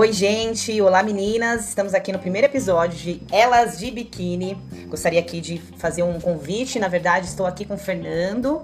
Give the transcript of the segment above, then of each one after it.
Oi, gente! Olá, meninas! Estamos aqui no primeiro episódio de Elas de Biquíni. Gostaria aqui de fazer um convite. Na verdade, estou aqui com o Fernando,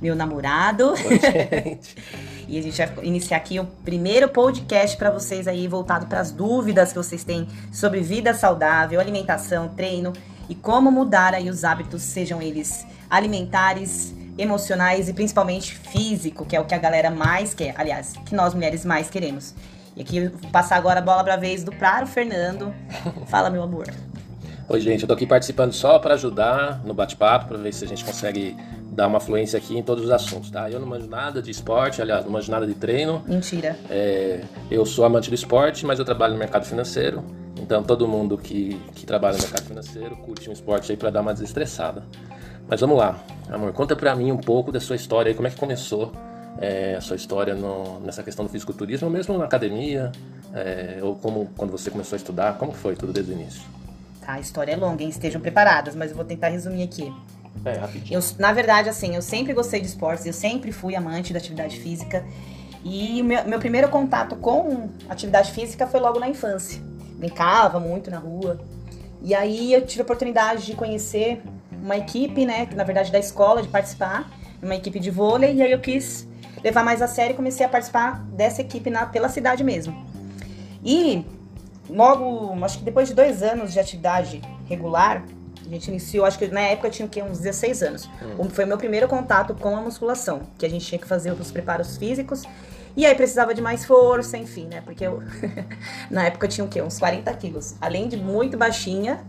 meu namorado. Oi, gente. e a gente vai iniciar aqui o primeiro podcast para vocês aí, voltado para as dúvidas que vocês têm sobre vida saudável, alimentação, treino e como mudar aí os hábitos, sejam eles alimentares, emocionais e principalmente físico, que é o que a galera mais quer, aliás, que nós mulheres mais queremos. E aqui passar agora a bola para a vez do Praro Fernando. Fala, meu amor. Oi, gente, eu tô aqui participando só para ajudar no bate-papo, para ver se a gente consegue dar uma fluência aqui em todos os assuntos, tá? Eu não manjo nada de esporte, aliás, não manjo nada de treino. Mentira. É, eu sou amante do esporte, mas eu trabalho no mercado financeiro. Então, todo mundo que, que trabalha no mercado financeiro curte um esporte aí para dar uma desestressada. Mas vamos lá, amor, conta pra mim um pouco da sua história aí, como é que começou é, a sua história no, nessa questão do fisiculturismo, mesmo na academia, é, ou como quando você começou a estudar, como foi tudo desde o início? Tá, a história é longa, hein? Estejam preparadas, mas eu vou tentar resumir aqui. É, rapidinho. Eu, na verdade, assim, eu sempre gostei de esportes, eu sempre fui amante da atividade física. E meu, meu primeiro contato com atividade física foi logo na infância. Brincava muito na rua. E aí eu tive a oportunidade de conhecer uma equipe, né, na verdade da escola, de participar, uma equipe de vôlei, e aí eu quis levar mais a sério e comecei a participar dessa equipe na, pela cidade mesmo. E logo, acho que depois de dois anos de atividade regular, a gente iniciou, acho que na época eu tinha que, uns 16 anos. Hum. Foi o meu primeiro contato com a musculação, que a gente tinha que fazer os preparos físicos. E aí precisava de mais força, enfim, né? Porque eu, na época eu tinha o quê? Uns 40 quilos. Além de muito baixinha,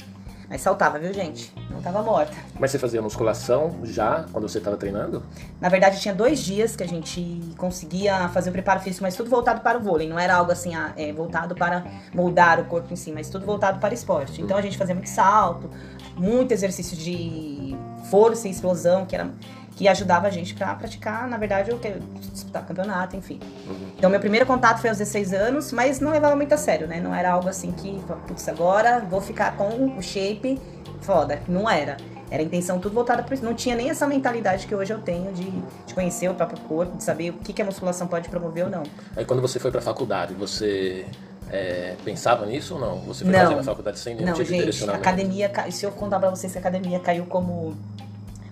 mas saltava, viu, gente? Não tava morta. Mas você fazia musculação já quando você estava treinando? Na verdade, tinha dois dias que a gente conseguia fazer o preparo físico, mas tudo voltado para o vôlei. Não era algo assim, ah, é, voltado para moldar o corpo em si, mas tudo voltado para esporte. Então a gente fazia muito salto, muito exercício de força e explosão, que era que ajudava a gente para praticar, na verdade, o que disputar campeonato, enfim. Uhum. Então, meu primeiro contato foi aos 16 anos, mas não levava muito a sério, né? Não era algo assim que, putz, agora vou ficar com o shape foda. Não era. Era a intenção tudo voltada para isso. Não tinha nem essa mentalidade que hoje eu tenho de, de conhecer o próprio corpo, de saber o que, que a musculação pode promover ou não. Aí, quando você foi para a faculdade, você é, pensava nisso ou não? Você foi não, fazer na faculdade sem nenhum não, tipo gente, de direcionamento? academia, se eu contar para vocês que a academia caiu como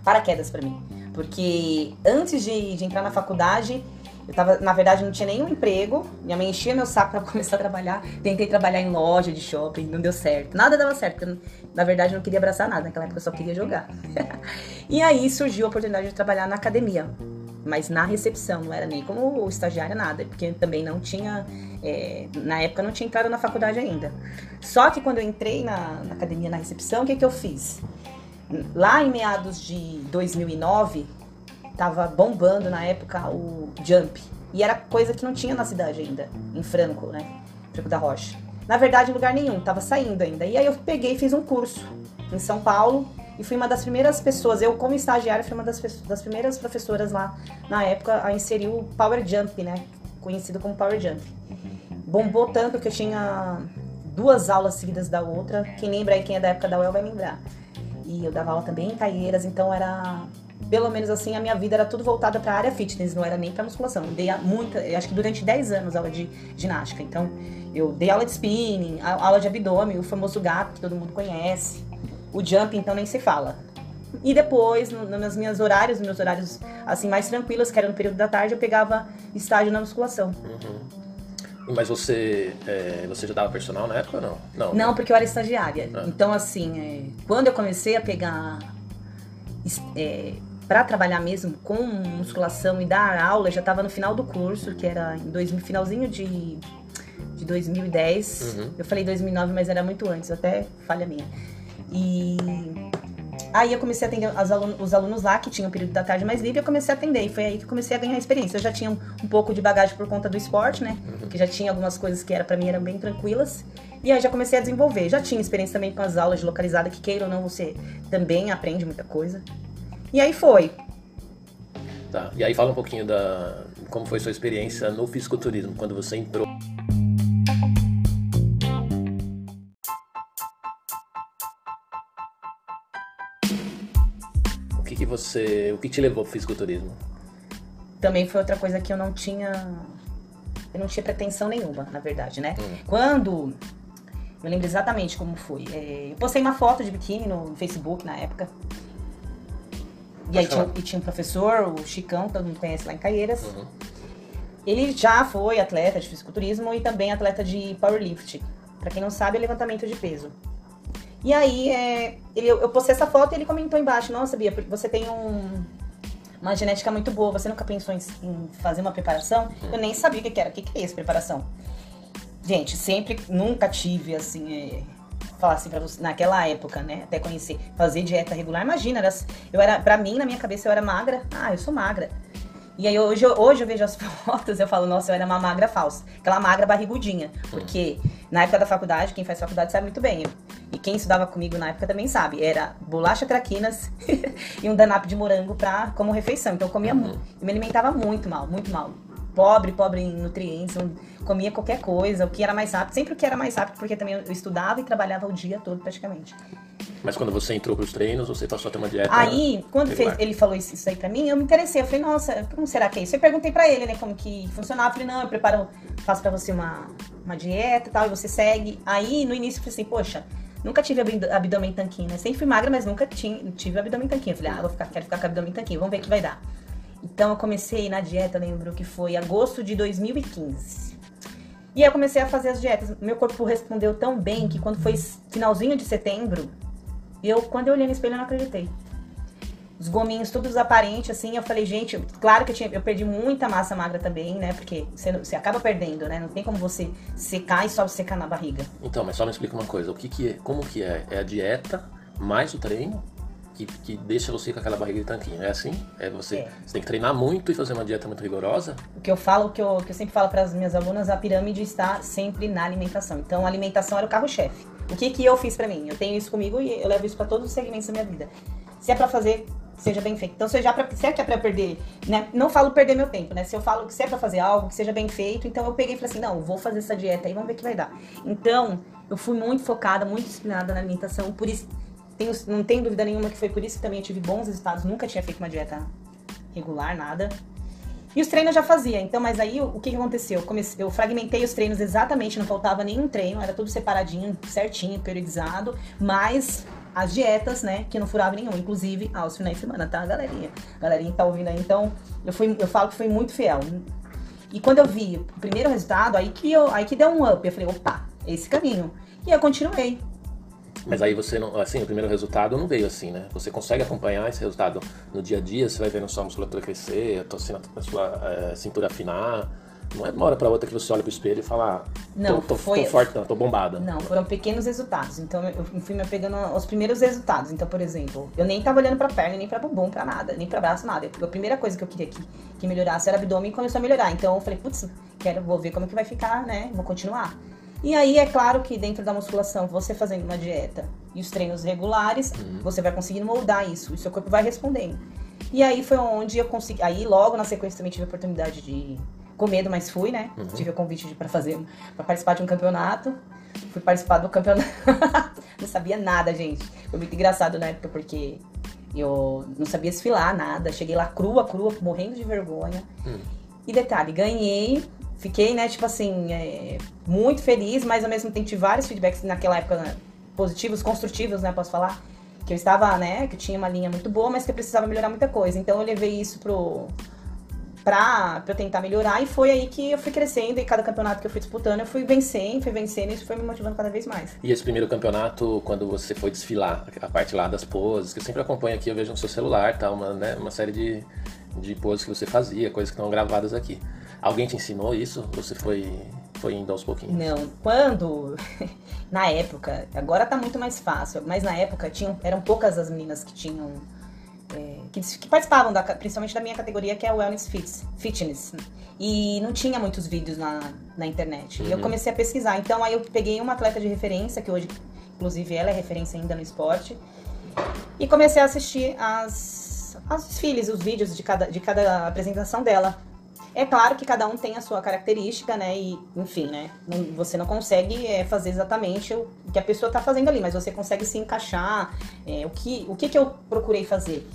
paraquedas para mim. Porque antes de, de entrar na faculdade, eu tava, na verdade, não tinha nenhum emprego. Minha mãe enchia meu saco para começar a trabalhar. Tentei trabalhar em loja de shopping, não deu certo. Nada dava certo, porque na verdade eu não queria abraçar nada. Naquela época eu só queria jogar. e aí surgiu a oportunidade de trabalhar na academia. Mas na recepção, não era nem como estagiária, nada. Porque também não tinha. É, na época não tinha entrado na faculdade ainda. Só que quando eu entrei na, na academia, na recepção, o que, que eu fiz? Lá em meados de 2009, tava bombando na época o Jump. E era coisa que não tinha na cidade ainda, em Franco, né? Franco da Rocha. Na verdade, em lugar nenhum, tava saindo ainda. E aí eu peguei e fiz um curso em São Paulo e fui uma das primeiras pessoas, eu como estagiária fui uma das, das primeiras professoras lá na época a inserir o Power Jump, né? Conhecido como Power Jump. Bombou tanto que eu tinha duas aulas seguidas da outra. Quem lembra aí, quem é da época da UEL vai lembrar. E eu dava aula também em Caieiras, então era pelo menos assim, a minha vida era tudo voltada para a área fitness, não era nem para musculação. Eu dei muita, acho que durante 10 anos aula de ginástica. Então, eu dei aula de spinning, aula de abdômen, o famoso gato que todo mundo conhece. O jump, então, nem se fala. E depois, no, nos meus horários, nos meus horários assim mais tranquilos, que era no período da tarde, eu pegava estágio na musculação. Uhum. Mas você, é, você já dava personal na época ou não? Não, não porque eu era estagiária. Ah. Então, assim, é, quando eu comecei a pegar. É, para trabalhar mesmo com musculação e dar aula, já estava no final do curso, que era em dois, finalzinho de, de 2010. Uhum. Eu falei 2009, mas era muito antes, até falha minha. E Aí eu comecei a atender alunos, os alunos lá, que tinham um período da tarde mais livre, eu comecei a atender. E foi aí que eu comecei a ganhar experiência. Eu já tinha um, um pouco de bagagem por conta do esporte, né? Uhum. Que já tinha algumas coisas que era para mim eram bem tranquilas. E aí já comecei a desenvolver. Já tinha experiência também com as aulas de localizada, que queira ou não, você também aprende muita coisa. E aí foi. Tá. E aí fala um pouquinho da como foi sua experiência no fisiculturismo, quando você entrou. Você. O que te levou pro fisiculturismo? Também foi outra coisa que eu não tinha Eu não tinha pretensão nenhuma, na verdade, né? Hum. Quando. Eu lembro exatamente como foi. É, eu postei uma foto de biquíni no Facebook na época. E aí tinha, e tinha, um professor, o Chicão, que todo mundo conhece lá em Caieiras. Uhum. Ele já foi atleta de fisiculturismo e também atleta de powerlift. Para quem não sabe, é levantamento de peso. E aí, é, ele, eu postei essa foto e ele comentou embaixo: Nossa, Bia, você tem um, uma genética muito boa, você nunca pensou em, em fazer uma preparação? Eu nem sabia o que, que era. O que, que é isso, preparação? Gente, sempre, nunca tive, assim, é, falar assim pra você, naquela época, né? Até conhecer, fazer dieta regular. Imagina, era, eu era, pra mim, na minha cabeça, eu era magra. Ah, eu sou magra. E aí hoje, hoje eu vejo as fotos, eu falo, nossa, eu era uma magra falsa. Aquela magra barrigudinha. Porque na época da faculdade, quem faz faculdade sabe muito bem. E quem estudava comigo na época também sabe. Era bolacha traquinas e um danap de morango pra, como refeição. Então eu comia uhum. muito. Eu me alimentava muito mal, muito mal. Pobre, pobre em nutrientes. comia qualquer coisa, o que era mais rápido. Sempre o que era mais rápido, porque também eu estudava e trabalhava o dia todo praticamente. Mas quando você entrou pros treinos, você passou a ter uma dieta. Aí, quando fez, ele falou isso, isso, aí pra mim, eu me interessei. Eu falei, nossa, como será que é isso? Eu perguntei pra ele, né, como que funcionava. Eu falei, não, eu preparo, faço pra você uma, uma dieta e tal, e você segue. Aí, no início, eu falei assim, poxa, nunca tive abdômen tanquinho, né? Sempre fui magra, mas nunca tinha, tive abdômen tanquinho. Eu falei, ah, vou ficar, quero ficar com abdômen tanquinho, vamos ver o que vai dar. Então, eu comecei na dieta, lembro que foi agosto de 2015. E aí eu comecei a fazer as dietas. Meu corpo respondeu tão bem que quando foi finalzinho de setembro, eu, quando eu olhei no espelho, eu não acreditei. Os gominhos todos aparentes, assim, eu falei, gente, claro que eu, tinha, eu perdi muita massa magra também, né? Porque você, você acaba perdendo, né? Não tem como você secar e só secar na barriga. Então, mas só me explica uma coisa, o que que é, como que é? É a dieta mais o treino? Que, que, deixa você com aquela barriga de tanquinho. É assim? É você, é. você tem que treinar muito e fazer uma dieta muito rigorosa? O que eu falo, o que eu, que eu sempre falo para as minhas alunas, a pirâmide está sempre na alimentação. Então, a alimentação era o carro-chefe. O que, que eu fiz para mim? Eu tenho isso comigo e eu levo isso para todos os segmentos da minha vida. Se é para fazer, seja bem feito. Então, se, já pra, se é que é pra perder, né? Não falo perder meu tempo, né? Se eu falo que se é pra fazer algo, que seja bem feito, então eu peguei e falei assim, não, vou fazer essa dieta aí, vamos ver o que vai dar. Então, eu fui muito focada, muito disciplinada na alimentação, por isso, tenho, não tenho dúvida nenhuma que foi por isso que também eu tive bons resultados, nunca tinha feito uma dieta regular, nada. E os treinos eu já fazia. Então, mas aí o, que, que aconteceu? Eu, comecei, eu fragmentei os treinos exatamente, não faltava nenhum treino, era tudo separadinho, certinho, periodizado, mas as dietas, né, que não furava nenhum, inclusive aos finais de semana, tá, galerinha? Galerinha tá ouvindo aí, então eu, fui, eu falo que fui muito fiel. E quando eu vi o primeiro resultado, aí que, eu, aí que deu um up, eu falei, opa, esse caminho. E eu continuei. Mas aí você não, assim, o primeiro resultado não veio assim, né? Você consegue acompanhar esse resultado no dia a dia, você vai vendo sua musculatura crescer, a sua é, cintura afinar. Não é de uma hora pra outra que você olha pro espelho e fala, ah, não, tô, tô, foi, tô forte, não, tô bombada. Não, foram pequenos resultados. Então eu fui me pegando os primeiros resultados. Então, por exemplo, eu nem tava olhando pra perna, nem pra bumbum, pra nada, nem pra braço, nada. A primeira coisa que eu queria que, que melhorasse era o abdômen e começou a melhorar. Então eu falei, putz, quero, vou ver como que vai ficar, né? Vou continuar. E aí é claro que dentro da musculação, você fazendo uma dieta e os treinos regulares, uhum. você vai conseguindo moldar isso, e seu corpo vai respondendo. E aí foi onde eu consegui. Aí logo na sequência também tive a oportunidade de. Com medo, mas fui, né? Uhum. Tive o convite para fazer. para participar de um campeonato. Fui participar do campeonato. não sabia nada, gente. Foi muito engraçado na época, porque eu não sabia desfilar nada. Cheguei lá crua, crua, morrendo de vergonha. Uhum. E detalhe, ganhei fiquei, né, tipo assim, é, muito feliz, mas ao mesmo tempo tive vários feedbacks naquela época né, positivos, construtivos, né, posso falar. Que eu estava, né, que tinha uma linha muito boa, mas que eu precisava melhorar muita coisa. Então eu levei isso pro. Pra eu tentar melhorar, e foi aí que eu fui crescendo, e cada campeonato que eu fui disputando, eu fui vencendo, fui vencendo, e isso foi me motivando cada vez mais. E esse primeiro campeonato, quando você foi desfilar, a parte lá das poses, que eu sempre acompanho aqui, eu vejo no seu celular, tá, uma, né, uma série de, de poses que você fazia, coisas que estão gravadas aqui. Alguém te ensinou isso? Você foi, foi indo aos pouquinhos? Não, quando. na época, agora tá muito mais fácil, mas na época tinham, eram poucas as meninas que tinham. É, que, que, participavam, da, principalmente da minha categoria, que é o Wellness Fits, Fitness. E não tinha muitos vídeos na, na internet. Uhum. E eu uhum. comecei a pesquisar. Então aí eu peguei uma atleta de referência, que hoje, inclusive, ela é referência ainda no esporte. E comecei a assistir as, as desfiles, os vídeos de cada, de cada apresentação dela. É claro que cada um tem a sua característica, né? E, enfim, né? você não consegue é, fazer exatamente o que a pessoa está fazendo ali, mas você consegue se encaixar. É, o que, o que, que eu procurei fazer?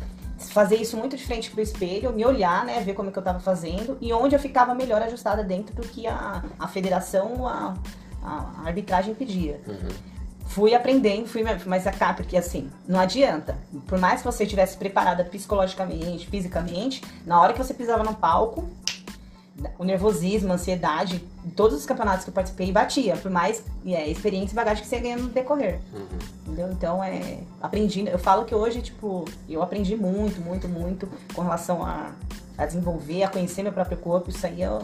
fazer isso muito de frente pro espelho, me olhar, né, ver como é que eu tava fazendo e onde eu ficava melhor ajustada dentro do que a, a federação, a, a arbitragem pedia. Uhum. Fui aprendendo, fui, mas cá, porque assim, não adianta. Por mais que você estivesse preparada psicologicamente, fisicamente, na hora que você pisava no palco, o nervosismo, a ansiedade, em todos os campeonatos que eu participei, batia. Por mais é, experiência e bagagem que você ganha no decorrer. Uhum. Entendeu? Então, é, aprendi. Eu falo que hoje, tipo, eu aprendi muito, muito, muito com relação a, a desenvolver, a conhecer meu próprio corpo. Isso aí eu,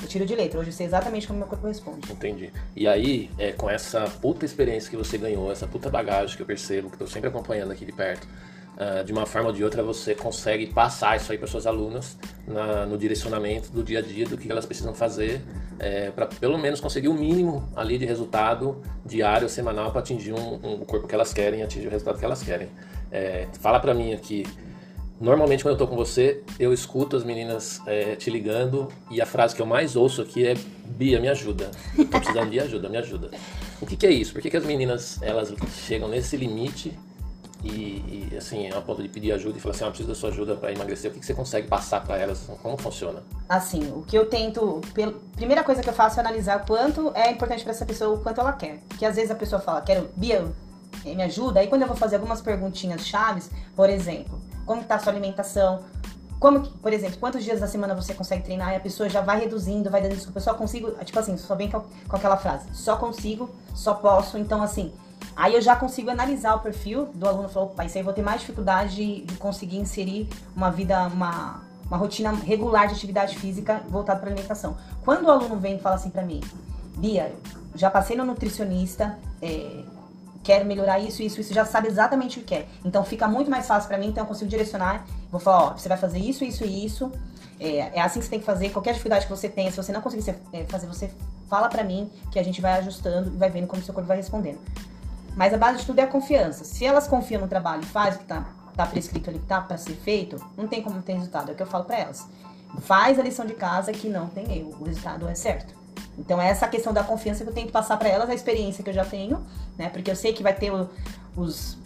eu tiro de letra. Hoje eu sei exatamente como meu corpo responde. Entendi. E aí, é, com essa puta experiência que você ganhou, essa puta bagagem que eu percebo, que eu tô sempre acompanhando aqui de perto uh, de uma forma ou de outra você consegue passar isso aí para suas alunas na, no direcionamento do dia a dia do que elas precisam fazer é, para pelo menos conseguir o mínimo ali de resultado diário, semanal para atingir um, um, o corpo que elas querem, atingir o resultado que elas querem. É, fala para mim aqui. Normalmente quando eu tô com você, eu escuto as meninas é, te ligando e a frase que eu mais ouço aqui é Bia, me ajuda. Tô precisando de ajuda, me ajuda. O que, que é isso? Por que, que as meninas elas chegam nesse limite e, e, assim, a ponto de pedir ajuda e falar assim, ah, preciso da sua ajuda para emagrecer, o que, que você consegue passar para elas? Como funciona? Assim, o que eu tento, primeira coisa que eu faço é analisar quanto é importante para essa pessoa, o quanto ela quer. Porque às vezes a pessoa fala, quero, Bia, me ajuda, aí quando eu vou fazer algumas perguntinhas chaves, por exemplo, como está a sua alimentação, como, por exemplo, quantos dias da semana você consegue treinar e a pessoa já vai reduzindo, vai dando desculpa, eu só consigo, tipo assim, só bem com aquela frase, só consigo, só posso, então assim, Aí eu já consigo analisar o perfil do aluno e falar, opa, isso aí eu vou ter mais dificuldade de, conseguir inserir uma vida, uma, uma rotina regular de atividade física voltada para alimentação. Quando o aluno vem e fala assim para mim, Bia, já passei no nutricionista, é, quero melhorar isso, isso, isso, já sabe exatamente o que quer. Então fica muito mais fácil para mim, então eu consigo direcionar, vou falar, ó, você vai fazer isso, isso e isso. É, é, assim que você tem que fazer, qualquer dificuldade que você tenha, se você não conseguir é, fazer, você fala para mim que a gente vai ajustando e vai vendo como seu corpo vai respondendo. Mas a base de tudo é a confiança. Se elas confiam no trabalho e fazem o que tá, tá prescrito ali, que tá para ser feito, não tem como ter resultado. É o que eu falo para elas. Faz a lição de casa que não tem erro. O resultado é certo. Então é essa questão da confiança que eu tento passar para elas, a experiência que eu já tenho, né? Porque eu sei que vai ter o, os,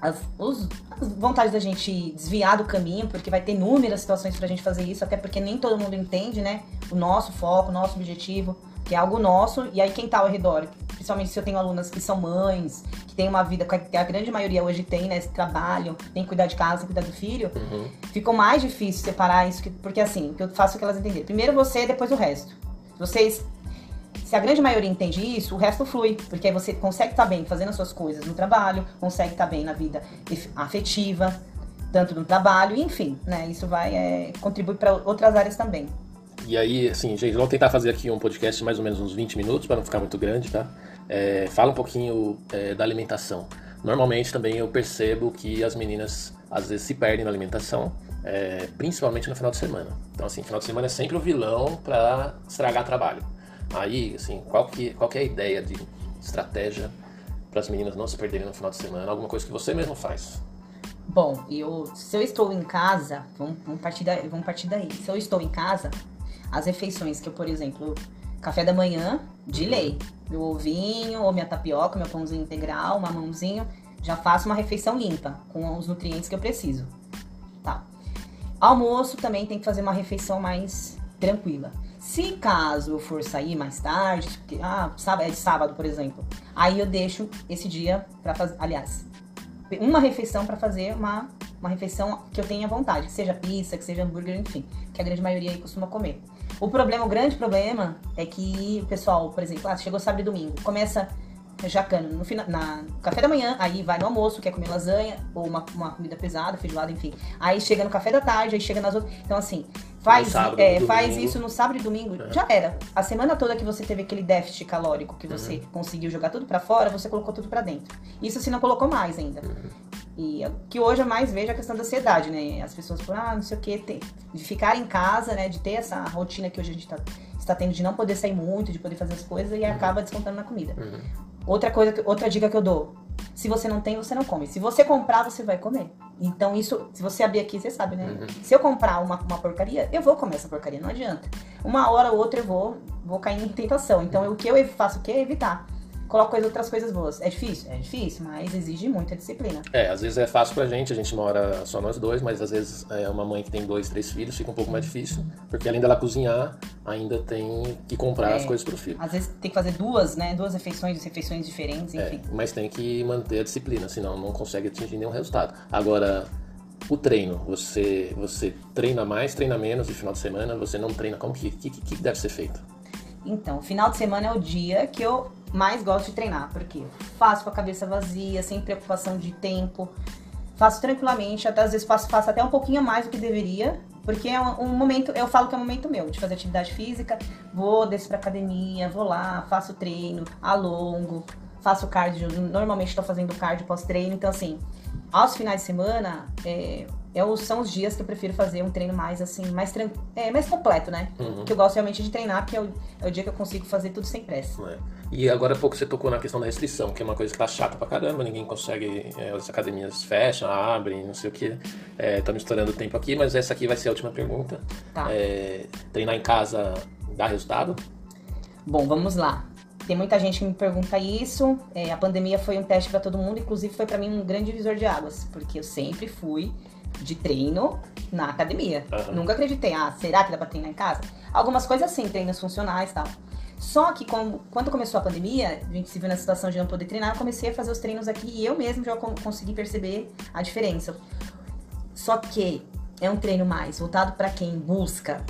as, os, as vontades da gente desviar do caminho, porque vai ter inúmeras situações pra gente fazer isso, até porque nem todo mundo entende, né? O nosso foco, o nosso objetivo, que é algo nosso, e aí quem tá ao redor, principalmente se eu tenho alunas que são mães, que tem uma vida que a grande maioria hoje tem, né? Trabalham, tem que cuidar de casa, cuidar do filho. Uhum. Ficou mais difícil separar isso, porque assim, o que eu faço é que elas entenderem. Primeiro você, depois o resto. Vocês se a grande maioria entende isso, o resto flui, porque aí você consegue estar bem fazendo as suas coisas no trabalho, consegue estar bem na vida afetiva, tanto no trabalho, enfim, né? Isso vai é, contribuir para outras áreas também. E aí, assim, gente, vamos tentar fazer aqui um podcast de mais ou menos uns 20 minutos, para não ficar muito grande, tá? É, fala um pouquinho é, da alimentação. Normalmente também eu percebo que as meninas às vezes se perdem na alimentação, é, principalmente no final de semana. Então, assim, final de semana é sempre o vilão para estragar trabalho. Aí, assim, qual que, qual que é a ideia de estratégia para as meninas não se perderem no final de semana? Alguma coisa que você mesmo faz? Bom, eu, se eu estou em casa, vamos, vamos, partir vamos partir daí. Se eu estou em casa, as refeições que eu, por exemplo, café da manhã, de lei. Meu ovinho, ou minha tapioca, meu pãozinho integral, mamãozinho, já faço uma refeição limpa, com os nutrientes que eu preciso. Tá. Almoço também tem que fazer uma refeição mais tranquila. Se caso eu for sair mais tarde, porque, ah, sábado, é de sábado, por exemplo, aí eu deixo esse dia para fazer, aliás, uma refeição para fazer uma, uma refeição que eu tenha vontade, que seja pizza, que seja hambúrguer, enfim, que a grande maioria aí costuma comer. O problema, o grande problema é que o pessoal, por exemplo, ah, chegou sábado e domingo, começa jacando no final, na café da manhã, aí vai no almoço, quer comer lasanha ou uma, uma comida pesada, feijoada, enfim. Aí chega no café da tarde, aí chega nas outras. Então, assim, faz, sábado, é, faz isso no sábado e domingo, é. já era. A semana toda que você teve aquele déficit calórico, que você uhum. conseguiu jogar tudo para fora, você colocou tudo para dentro. Isso se não colocou mais ainda. Uhum. E que hoje eu mais vejo a questão da ansiedade, né? As pessoas falam, ah, não sei o que, de ficar em casa, né? De ter essa rotina que hoje a gente tá, está tendo de não poder sair muito, de poder fazer as coisas e uhum. acaba descontando na comida. Uhum. Outra coisa, outra dica que eu dou: se você não tem, você não come. Se você comprar, você vai comer. Então, isso, se você abrir aqui, você sabe, né? Uhum. Se eu comprar uma, uma porcaria, eu vou comer essa porcaria, não adianta. Uma hora ou outra eu vou, vou cair em tentação. Então, o que eu faço o quê? É evitar coloco as outras coisas boas. É difícil? É difícil, mas exige muita disciplina. É, às vezes é fácil pra gente, a gente mora só nós dois, mas às vezes é uma mãe que tem dois, três filhos fica um pouco mais difícil, porque além dela cozinhar, ainda tem que comprar É. as coisas pro filho. Às vezes tem que fazer duas, né? Duas refeições, refeições diferentes, É, enfim. mas tem que manter a disciplina, senão não consegue atingir nenhum resultado. Agora, o treino, você, você treina mais, treina menos de final de semana, você não treina, como que, que, que deve ser feito? Então, final de semana é o dia que eu mais gosto de treinar, porque faço com a cabeça vazia, sem preocupação de tempo, faço tranquilamente, até às vezes faço, faço até um pouquinho mais do que deveria, porque é um, um momento, eu falo que é um momento meu, de fazer atividade física, vou, desço pra academia, vou lá, faço treino, alongo, faço cardio, normalmente estou fazendo cardio pós-treino, então assim, aos finais de semana, é, o- são os dias que eu prefiro fazer um treino mais assim, mais, tran- é, mais completo, né? Uhum. Que eu gosto realmente de treinar, porque é o, é o dia que eu consigo fazer tudo sem pressa. É? E agora há pouco você tocou na questão da restrição, que é uma coisa que tá chata pra caramba, ninguém consegue, é, as academias fecham, abrem, não sei o que. É, tá estourando o tempo aqui, mas essa aqui vai ser a última pergunta. Tá. É, treinar em casa dá resultado? Bom, vamos lá. Tem muita gente que me pergunta isso. É, a pandemia foi um teste pra todo mundo, inclusive foi pra mim um grande divisor de águas, porque eu sempre fui de treino na academia. Aham. Nunca acreditei, ah, será que dá pra treinar em casa? Algumas coisas sim, treinos funcionais e tal. Só que com- quando começou a pandemia, a gente se viu na situação de não poder treinar, eu comecei a fazer os treinos aqui e eu mesmo já con- consegui perceber a diferença. Só que é um treino mais voltado pra quem busca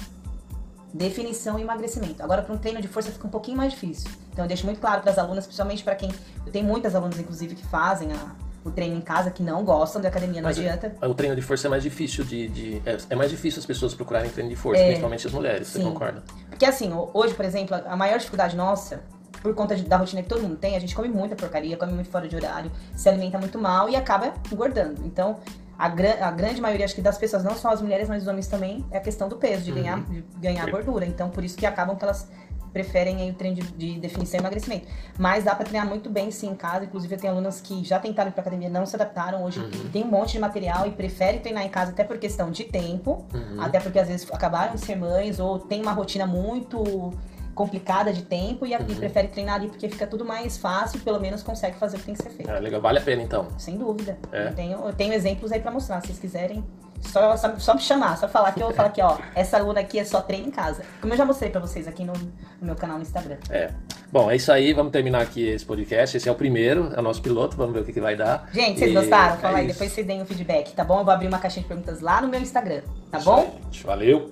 definição e emagrecimento. Agora, para um treino de força fica um pouquinho mais difícil. Então, eu deixo muito claro para as alunas, principalmente para quem. Eu tenho muitas alunas, inclusive, que fazem a- o treino em casa, que não gostam da academia, não Mas adianta. O treino de força é mais difícil de. de- é, é mais difícil as pessoas procurarem treino de força, É. principalmente as mulheres, você Sim. concorda? Porque assim, ho- hoje, por exemplo, a maior dificuldade nossa, por conta de- da rotina que todo mundo tem, a gente come muita porcaria, come muito fora de horário, se alimenta muito mal e acaba engordando. Então, a, a grande maioria, acho que das pessoas, não só as mulheres, mas os homens também, é a questão do peso, de ganhar, de ganhar gordura. Então, por isso que acabam que elas preferem aí o treino de, de definição e emagrecimento. Mas dá pra treinar muito bem sim em casa. Inclusive, eu tenho alunas que já tentaram ir pra academia, não se adaptaram. Hoje tem um monte de material e preferem treinar em casa até por questão de tempo. Até porque às vezes acabaram de ser mães ou tem uma rotina muito complicada de tempo e, a- e prefere treinar ali porque fica tudo mais fácil, pelo menos consegue fazer o que tem que ser feito. É, legal, vale a pena então. Sem dúvida. É? Eu, tenho, eu tenho exemplos aí pra mostrar, se vocês quiserem. Só, só, só me chamar, só falar que eu vou falar aqui, ó, essa aluna aqui é só treino em casa. Como eu já mostrei pra vocês aqui no, no meu canal no Instagram. É. Bom, é isso aí, vamos terminar aqui esse podcast. Esse é o primeiro, é o nosso piloto, vamos ver o que, que vai dar. Gente, vocês E gostaram? é Fala aí, isso. depois vocês deem o feedback, tá bom? Eu vou abrir uma caixinha de perguntas lá no meu Instagram, tá Isso bom? aí, gente. Valeu!